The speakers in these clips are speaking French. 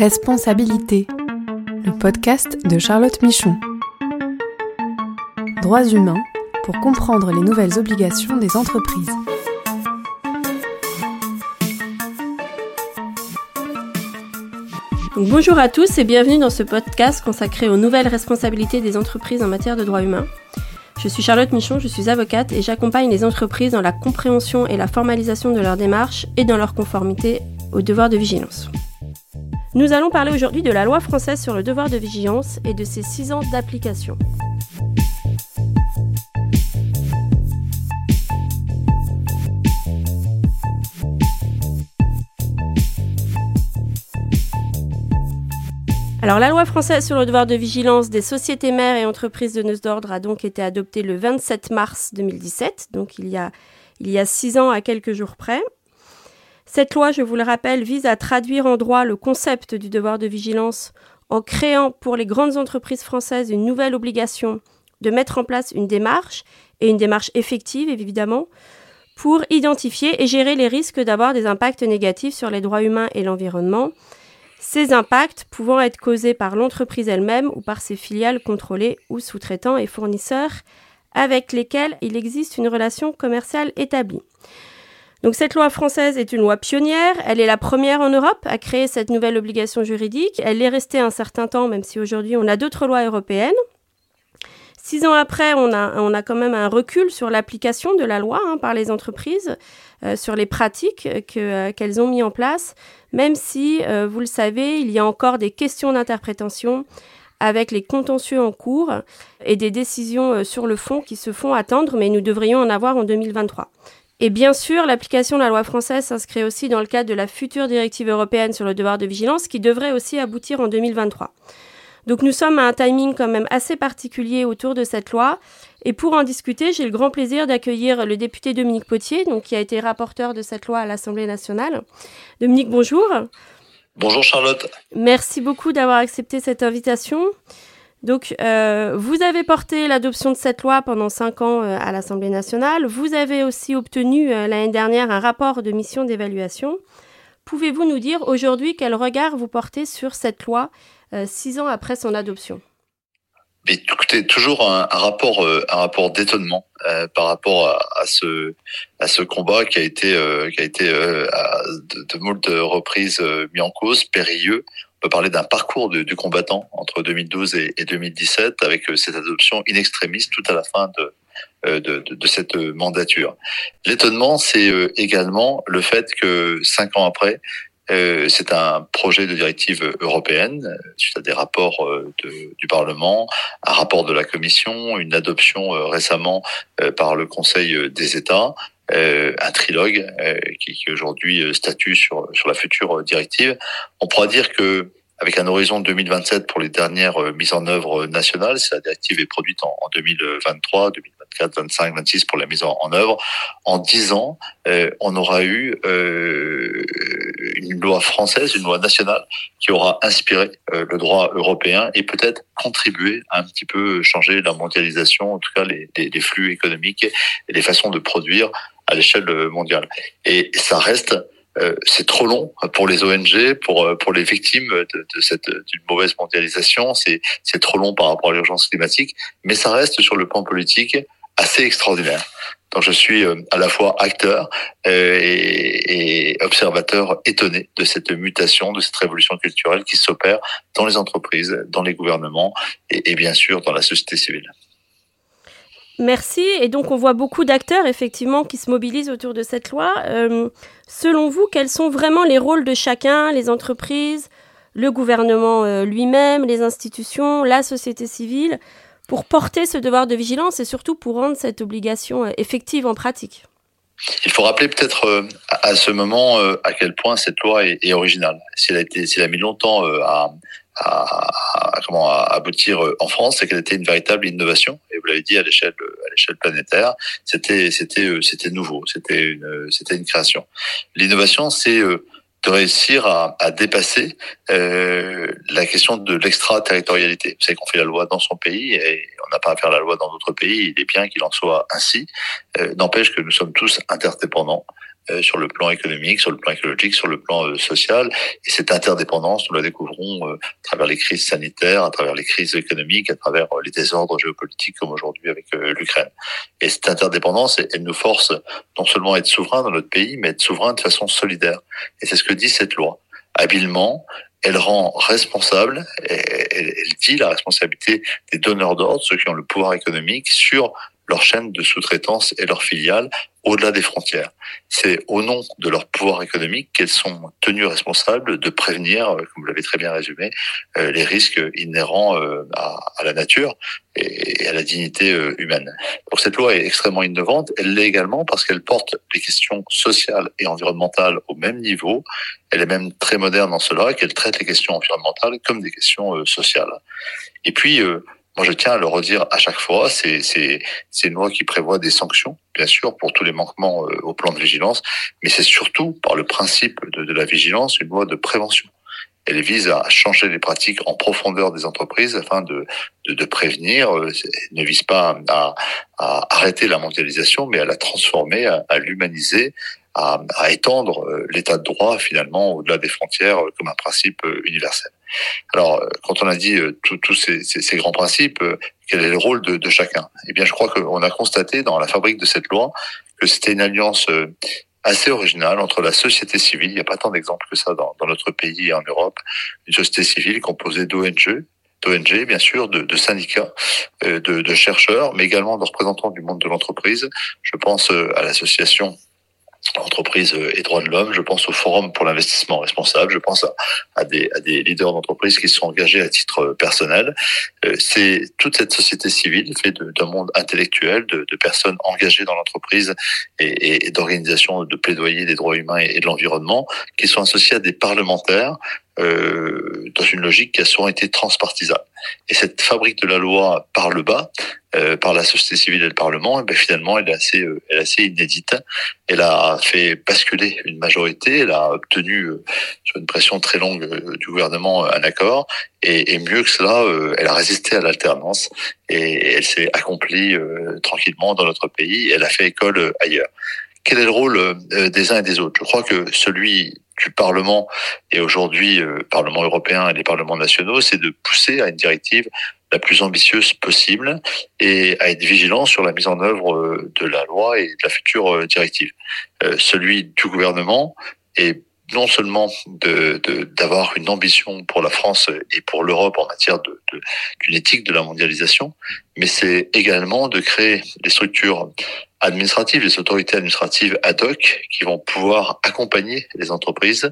Responsabilité, le podcast de Charlotte Michon. Droits humains pour comprendre les nouvelles obligations des entreprises. bonjour à tous et bienvenue dans ce podcast consacré aux nouvelles responsabilités des entreprises en matière de droits humains. Je suis Charlotte Michon, je suis avocate et j'accompagne les entreprises dans la compréhension et la formalisation de leurs démarches et dans leur conformité aux devoirs de vigilance. Nous allons parler aujourd'hui de la loi française sur le devoir de vigilance et de ses six ans d'application. Alors la loi française sur le devoir de vigilance des sociétés mères et entreprises de noces d'ordre a donc été adoptée le 27 mars 2017, donc il y a il y a six ans à quelques jours près. Cette loi, je vous le rappelle, vise à traduire en droit le concept du devoir de vigilance en créant pour les grandes entreprises françaises une nouvelle obligation de mettre en place une démarche, et une démarche effective évidemment, pour identifier et gérer les risques d'avoir des impacts négatifs sur les droits humains et l'environnement, ces impacts pouvant être causés par l'entreprise elle-même ou par ses filiales contrôlées ou sous-traitants et fournisseurs avec lesquels il existe une relation commerciale établie. Donc cette loi française est une loi pionnière, elle est la première en Europe à créer cette nouvelle obligation juridique, elle est restée un certain temps, même si aujourd'hui on a d'autres lois européennes. Six ans après, on a, quand même un recul sur l'application de la loi hein, par les entreprises, euh, sur les pratiques euh, qu'elles ont mis en place, même si, euh, vous le savez, il y a encore des questions d'interprétation avec les contentieux en cours et des décisions sur le fond qui se font attendre, mais nous devrions en avoir en 2023. Et bien sûr, l'application de la loi française s'inscrit aussi dans le cadre de la future directive européenne sur le devoir de vigilance qui devrait aussi aboutir en 2023. Donc nous sommes à un timing quand même assez particulier autour de cette loi. Et pour en discuter, j'ai le grand plaisir d'accueillir le député Dominique Potier, donc, qui a été rapporteur de cette loi à l'Assemblée nationale. Dominique, bonjour. Bonjour Charlotte. Merci beaucoup d'avoir accepté cette invitation. Donc, euh, vous avez porté l'adoption de cette loi pendant cinq ans euh, à l'Assemblée nationale. Vous avez aussi obtenu euh, l'année dernière un rapport de mission d'évaluation. Pouvez-vous nous dire aujourd'hui quel regard vous portez sur cette loi six ans après son adoption? Écoutez, toujours un, rapport, d'étonnement par rapport à, ce combat qui a été qui a de, reprises mis en cause, périlleux peut parler d'un parcours du combattant entre 2012 et, 2017 avec euh, cette adoption in tout à la fin euh, de, de, de, cette mandature. L'étonnement, c'est euh, également le fait que cinq ans après, c'est un projet de directive européenne suite à des rapports du Parlement, un rapport de la Commission, une adoption récemment par le Conseil des États, un trilogue qui, qui aujourd'hui statue sur sur la future directive. On pourra dire que avec un horizon 2027 pour les dernières euh, mises en œuvre nationales. Si la directive est produite en, 2023, 2024, 25, 26 pour la mise en, œuvre. En 10 ans, euh, on aura eu euh, une loi française, une loi nationale qui aura inspiré le droit européen et peut-être contribué à un petit peu changer la mondialisation, en tout cas les, les, les flux économiques et les façons de produire à l'échelle mondiale. Et ça reste euh, c'est trop long pour les ONG, pour euh, pour les victimes de, de cette d'une mauvaise mondialisation. C'est c'est trop long par rapport à l'urgence climatique, mais ça reste sur le plan politique assez extraordinaire. Donc je suis euh, à la fois acteur et, observateur étonné de cette mutation, de cette révolution culturelle qui s'opère dans les entreprises, dans les gouvernements et bien sûr dans la société civile. Merci. Et donc, on voit beaucoup d'acteurs, effectivement, qui se mobilisent autour de cette loi. Euh, selon vous, quels sont vraiment les rôles de chacun, les entreprises, le gouvernement euh, lui-même, les institutions, la société civile, pour porter ce devoir de vigilance et surtout pour rendre cette obligation euh, effective en pratique? Il faut rappeler peut-être à ce moment à quel point cette loi est, originale. Si a mis longtemps à, à, comment à aboutir euh, en France, c'est qu'elle était une véritable innovation. Et vous l'avez dit à l'échelle à l'échelle planétaire, c'était c'était euh, c'était nouveau, c'était une c'était une création. L'innovation, c'est euh, de réussir à, à dépasser euh, la question de l'extraterritorialité. Vous savez qu'on fait la loi dans son pays et on n'a pas à faire la loi dans d'autres pays. Il est bien qu'il en soit ainsi. Euh, N'empêche que nous sommes tous interdépendants euh, sur le plan économique, sur le plan écologique, sur le plan euh, social. Et cette interdépendance, nous la découvrons à travers les crises sanitaires, à travers les crises économiques, à travers les désordres géopolitiques comme aujourd'hui avec l'Ukraine. Et cette interdépendance, elle nous force non seulement à être souverain dans notre pays, mais à être souverain de façon solidaire. Et c'est ce que dit cette loi. Habilement, elle rend responsable, elle, dit la responsabilité des donneurs d'ordre, ceux qui ont le pouvoir économique, sur leur chaîne de sous-traitance et leurs filiales au-delà des frontières. C'est au nom de leur pouvoir économique qu'elles sont tenues responsables de prévenir, euh, comme vous l'avez très bien résumé, euh, les risques inhérents euh, à, la nature et à la dignité humaine. Donc cette loi est extrêmement innovante. Elle l'est également parce qu'elle porte les questions sociales et environnementales au même niveau. Elle est même très moderne en cela, qu'elle traite les questions environnementales comme des questions sociales. Et puis, moi, je tiens à le redire à chaque fois, c'est une loi qui prévoit des sanctions, bien sûr, pour tous les manquements euh, au plan de vigilance, mais c'est surtout par le principe de, la vigilance une loi de prévention. Elle vise à changer les pratiques en profondeur des entreprises afin de, de, de prévenir, euh, ne vise pas à, à, arrêter la mondialisation, mais à la transformer, à, à l'humaniser, à, à, étendre euh, l'état de droit finalement au-delà des frontières comme un principe universel. Alors, euh, quand on a dit euh, tous ces, grands principes, euh, quel est le rôle de, chacun? Eh bien, je crois qu'on a constaté dans la fabrique de cette loi que c'était une alliance assez originale entre la société civile, il n'y a pas tant d'exemples que ça dans, notre pays et en Europe, une société civile composée d'ONG, d'ONG, bien sûr, de, syndicats, de, chercheurs, mais également de représentants du monde de l'entreprise. Je pense à l'association entreprises et droits de l'homme, je pense au Forum pour l'investissement responsable, je pense à, à, des, à des, leaders d'entreprises qui sont engagés à titre personnel. Euh, c'est toute cette société civile fait d'un monde intellectuel, de, de, personnes engagées dans l'entreprise et, et d'organisations de plaidoyer des droits humains et, de l'environnement, qui sont associés à des parlementaires euh, dans une logique qui a souvent été transpartisane. Et cette fabrique de la loi par le bas, euh, par la société civile et le Parlement, et eh bien finalement, elle est assez, euh, elle est assez inédite. Elle a fait basculer une majorité, elle a obtenu euh, sur une pression très longue du gouvernement un accord, et, et mieux que cela, elle a résisté à l'alternance et elle s'est accomplie tranquillement dans notre pays. Elle a fait école ailleurs. Quel est le rôle des uns et des autres Je crois que celui du Parlement et aujourd'hui Parlement européen et les parlements nationaux, c'est de pousser à une directive la plus ambitieuse possible et à être vigilant sur la mise en œuvre euh, de la loi et de la future euh, directive. Euh, celui du gouvernement est non seulement de d'avoir une ambition pour la France et pour l'Europe en matière de d'une éthique de la mondialisation, mais c'est également de créer des structures administratives, des autorités administratives ad hoc qui vont pouvoir accompagner les entreprises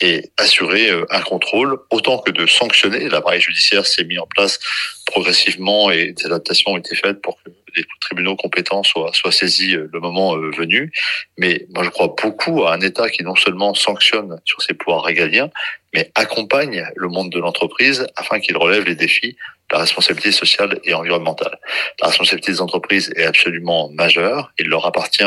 et assurer euh, un contrôle autant que de sanctionner. L'appareil judiciaire s'est mis en place progressivement et des adaptations ont été faites pour que les tribunaux compétents soient, soient saisis euh, le moment euh, venu. Mais moi, je crois beaucoup à un État qui non seulement sanctionne sur ses pouvoirs régaliens, mais accompagne le monde de l'entreprise afin qu'il relève les défis la responsabilité sociale et environnementale. La responsabilité des entreprises est absolument majeure. Il leur appartient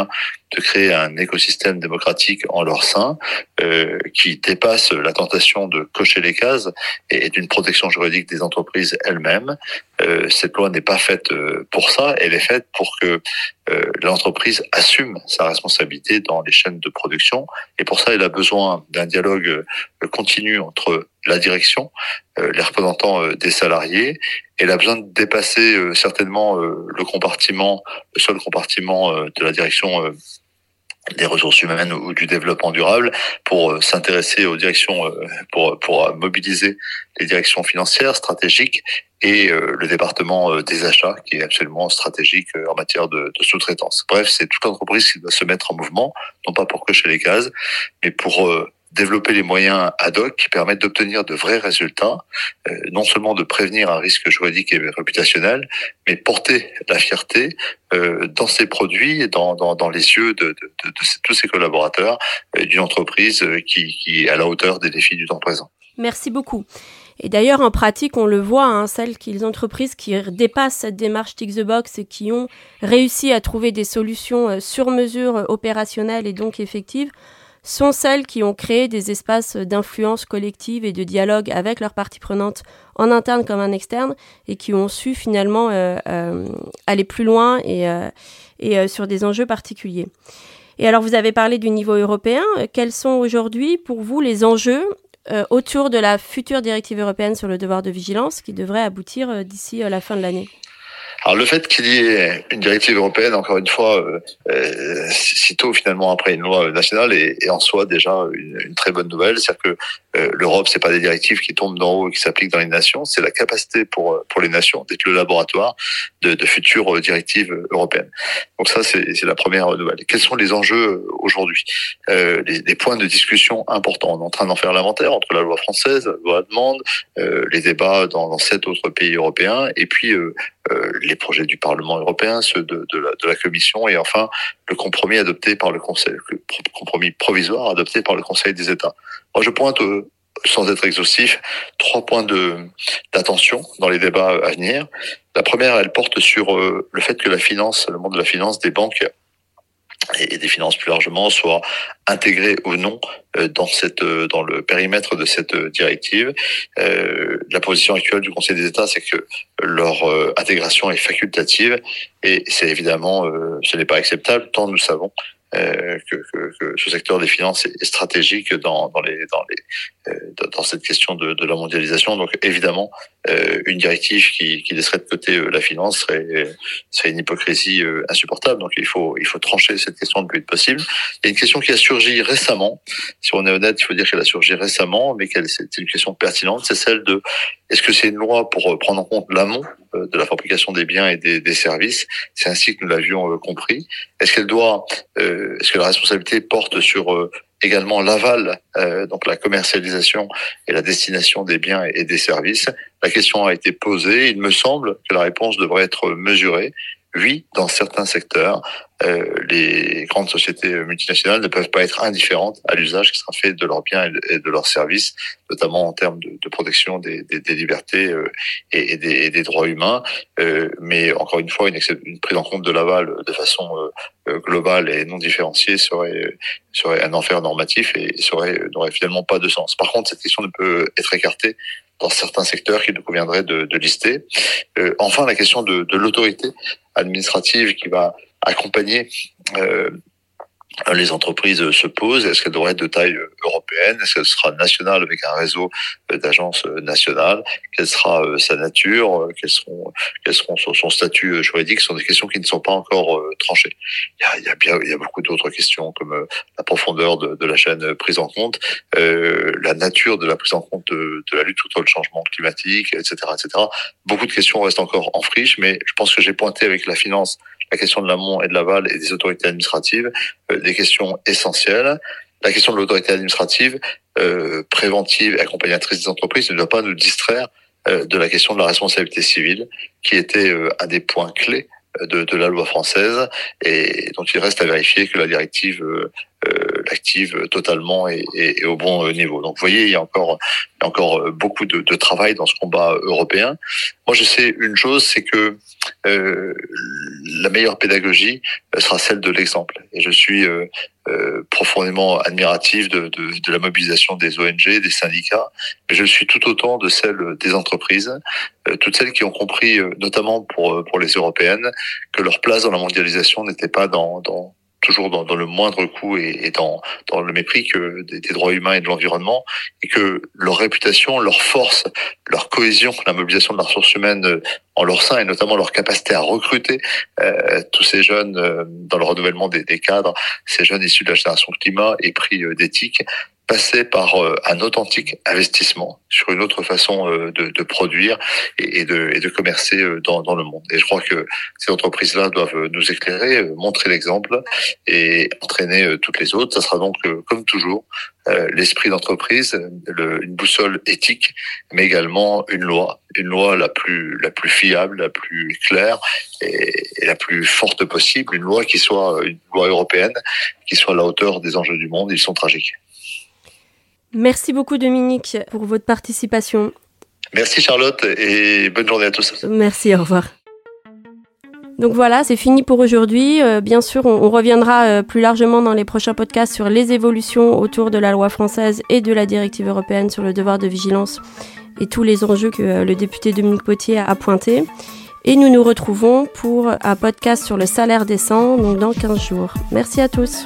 de créer un écosystème démocratique en leur sein euh, qui dépasse la tentation de cocher les cases et, d'une protection juridique des entreprises elles-mêmes. Euh, cette loi n'est pas faite euh, pour ça, elle est faite pour que euh, l'entreprise assume sa responsabilité dans les chaînes de production. Et pour ça, elle a besoin d'un dialogue euh, continu entre la direction, euh, les représentants des salariés. Elle a besoin de dépasser certainement le compartiment, le seul compartiment de la direction des ressources humaines ou du développement durable pour euh, s'intéresser aux directions, euh, pour, pour mobiliser les directions financières, stratégiques et euh, le département des achats qui est absolument stratégique en matière de, de sous-traitance. Bref, c'est toute l'entreprise qui doit se mettre en mouvement, non pas pour cocher les cases, mais pour développer les moyens ad hoc qui permettent d'obtenir de vrais résultats, euh, non seulement de prévenir un risque juridique et réputationnel, mais porter la fierté euh, dans ses produits et dans, les yeux de, tous ses collaborateurs euh, d'une entreprise qui, est à la hauteur des défis du temps présent. Merci beaucoup. Et d'ailleurs, en pratique, on le voit, hein, celles qui, les entreprises qui dépassent cette démarche Tick the Box et qui ont réussi à trouver des solutions sur mesure opérationnelles et donc effectives, sont celles qui ont créé des espaces d'influence collective et de dialogue avec leurs parties prenantes en interne comme en externe et qui ont su finalement euh, euh, aller plus loin et, euh, et sur des enjeux particuliers. Et alors, vous avez parlé du niveau européen. Quels sont aujourd'hui, pour vous, les enjeux autour de la future directive européenne sur le devoir de vigilance qui devrait aboutir d'ici la fin de l'année? Alors le fait qu'il y ait une directive européenne, encore une fois, euh, euh, sitôt finalement après une loi nationale, est, en soi déjà une, une très bonne nouvelle. C'est-à-dire que euh, l'Europe, c'est pas des directives qui tombent d'en haut et qui s'appliquent dans les nations, c'est la capacité pour pour les nations d'être le laboratoire de, de futures directives européennes. Donc ça, c'est la première nouvelle. Quels sont les enjeux aujourd'hui? Euh, les, les, points de discussion importants. On est en train d'en faire l'inventaire entre la loi française, la loi allemande, euh, les débats dans, dans sept autres pays européens, et puis euh, euh, les projets du Parlement européen, ceux de, la, de, la, Commission, et enfin le compromis adopté par le Conseil, le compromis provisoire adopté par le Conseil des États. Moi, je pointe, euh, sans être exhaustif, trois points d'attention dans les débats à venir. La première, elle porte sur euh, le fait que la finance, le monde de la finance, des banques et des finances plus largement soient intégrées ou non euh, dans cette euh, dans le périmètre de cette euh, directive. la position actuelle du Conseil des États, c'est que leur intégration est facultative et c'est évidemment ce n'est pas acceptable tant nous savons que, que, que, ce secteur des finances est stratégique dans, dans, les, dans, les, euh, dans cette question de, de, la mondialisation. Donc évidemment, euh, une directive qui, qui laisserait de côté la finance serait, serait une hypocrisie insupportable. Donc il faut, il faut trancher cette question le plus vite possible. Il y a une question qui a surgi récemment. Si on est honnête, il faut dire qu'elle a surgi récemment, mais qu'elle c'est une question pertinente. C'est celle de est-ce que c'est une loi pour prendre en compte l'amont de la fabrication des biens et des, des services? C'est ainsi que nous l'avions compris. Est-ce qu'elle doit est-ce que la responsabilité porte sur euh, également l'aval, euh, donc la commercialisation et la destination des biens et des services? La question a été posée. Il me semble que la réponse devrait être mesurée. Oui, dans certains secteurs, euh, les grandes sociétés multinationales ne peuvent pas être indifférentes à l'usage qui sera fait de leurs biens et de leurs services, notamment en termes de, protection des, des, des libertés euh, et, et, des, et, des, droits humains. Euh, mais encore une fois, une, une, prise en compte de l'aval de façon euh, globale et non différenciée serait, serait un enfer normatif et serait n'aurait finalement pas de sens. Par contre, cette question ne peut être écartée dans certains secteurs qu'il nous conviendrait de, de lister. Euh, enfin, la question de, de l'autorité administrative qui va accompagner euh, les entreprises se posent. Est-ce qu'elles devraient être de taille européenne? Est-ce qu'elle sera nationale avec un réseau d'agences nationales? Quelle sera euh, sa nature? Quels seront, quels seront son, statut juridique? Ce sont des questions qui ne sont pas encore euh, tranchées. Il y a, il y a, bien, il y a beaucoup d'autres questions comme euh, la profondeur de, la chaîne prise en compte, euh, la nature de la prise en compte de, la lutte contre le changement climatique, etc., etc. Beaucoup de questions restent encore en friche, mais je pense que j'ai pointé avec la finance la question de l'amont et de l'aval et des autorités administratives, euh, des questions essentielles. La question de l'autorité administrative, euh, préventive et accompagnatrice des entreprises ne doit pas nous distraire euh, de la question de la responsabilité civile, qui était euh, un des points clés de, de, la loi française et dont il reste à vérifier que la directive euh, euh, l'active totalement et, et, et, au bon niveau. Donc vous voyez, il y a encore, il y a encore beaucoup de, de, travail dans ce combat européen. Moi, je sais une chose, c'est que euh, la meilleure pédagogie sera celle de l'exemple. Et je suis euh, euh, profondément admiratif de, de, de, la mobilisation des ONG, des syndicats, mais je suis tout autant de celle des entreprises, euh, toutes celles qui ont compris, euh, notamment pour, pour les européennes, que leur place dans la mondialisation n'était pas dans, dans toujours dans, le moindre coût et, dans, le mépris que des, droits humains et de l'environnement, et que leur réputation, leur force, leur cohésion, la mobilisation de la ressource humaine euh, en leur sein, et notamment leur capacité à recruter euh, tous ces jeunes euh, dans le renouvellement des, des, cadres, ces jeunes issus de la génération climat et pris euh, d'éthique, passer par euh, un authentique investissement sur une autre façon euh, de, de, produire et, de, et de commercer euh, dans, dans, le monde. Et je crois que ces entreprises-là doivent nous éclairer, montrer l'exemple et entraîner toutes les autres. Ça sera donc, comme toujours, l'esprit d'entreprise, une boussole éthique, mais également une loi, une loi la plus la plus fiable, la plus claire et, et la plus forte possible, une loi qui soit une loi européenne, qui soit à la hauteur des enjeux du monde. Ils sont tragiques. Merci beaucoup Dominique pour votre participation. Merci Charlotte et bonne journée à tous. Merci, au revoir. Donc voilà, c'est fini pour aujourd'hui. Euh, bien sûr, on, on reviendra euh, plus largement dans les prochains podcasts sur les évolutions autour de la loi française et de la directive européenne sur le devoir de vigilance et tous les enjeux que euh, le député Dominique Potier a pointés. Et nous nous retrouvons pour un podcast sur le salaire décent, donc dans 15 jours. Merci à tous.